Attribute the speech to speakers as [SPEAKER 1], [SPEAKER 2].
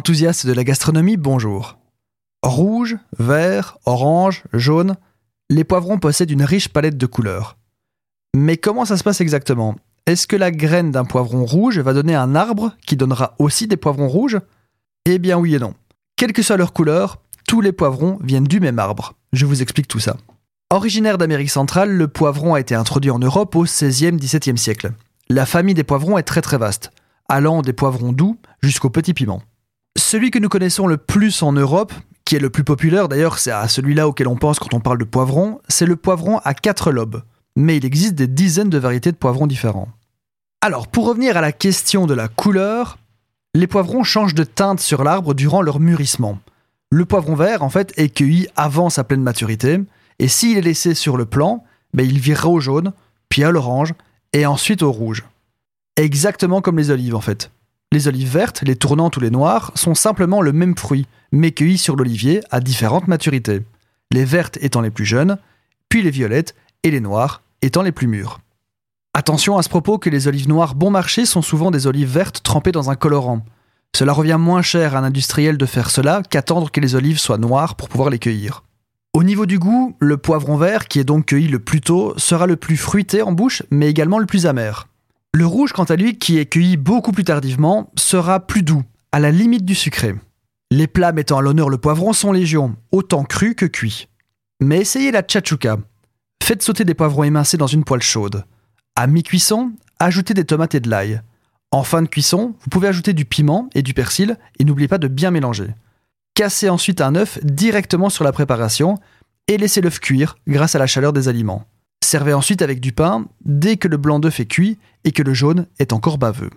[SPEAKER 1] Enthousiaste de la gastronomie, bonjour. Rouge, vert, orange, jaune, les poivrons possèdent une riche palette de couleurs. Mais comment ça se passe exactement? Est-ce que la graine d'un poivron rouge va donner un arbre qui donnera aussi des poivrons rouges? Eh bien oui et non. Quelle que soit leur couleur, tous les poivrons viennent du même arbre. Je vous explique tout ça. Originaire d'Amérique centrale, le poivron a été introduit en Europe au 16e 17e siècle. La famille des poivrons est très très vaste, allant des poivrons doux jusqu'aux petits piments. Celui que nous connaissons le plus en Europe, qui est le plus populaire d'ailleurs, c'est à celui-là auquel on pense quand on parle de poivron, c'est le poivron à quatre lobes. Mais il existe des dizaines de variétés de poivrons différents. Alors, pour revenir à la question de la couleur, les poivrons changent de teinte sur l'arbre durant leur mûrissement. Le poivron vert, en fait, est cueilli avant sa pleine maturité, et s'il est laissé sur le plant, ben, il virera au jaune, puis à l'orange, et ensuite au rouge. Exactement comme les olives, en fait. Les olives vertes, les tournantes ou les noires, sont simplement le même fruit, mais cueillis sur l'olivier à différentes maturités. Les vertes étant les plus jeunes, puis les violettes et les noires étant les plus mûres. Attention à ce propos que les olives noires bon marché sont souvent des olives vertes trempées dans un colorant. Cela revient moins cher à un industriel de faire cela qu'attendre que les olives soient noires pour pouvoir les cueillir. Au niveau du goût, le poivron vert, qui est donc cueilli le plus tôt, sera le plus fruité en bouche, mais également le plus amer. Le rouge, quant à lui, qui est cueilli beaucoup plus tardivement, sera plus doux, à la limite du sucré. Les plats mettant à l'honneur le poivron sont légion, autant crus que cuits. Mais essayez la tchatchouka. Faites sauter des poivrons émincés dans une poêle chaude. À mi-cuisson, ajoutez des tomates et de l'ail. En fin de cuisson, vous pouvez ajouter du piment et du persil et n'oubliez pas de bien mélanger. Cassez ensuite un œuf directement sur la préparation et laissez l'œuf cuire grâce à la chaleur des aliments. Servez ensuite avec du pain dès que le blanc d'œuf est cuit et que le jaune est encore baveux.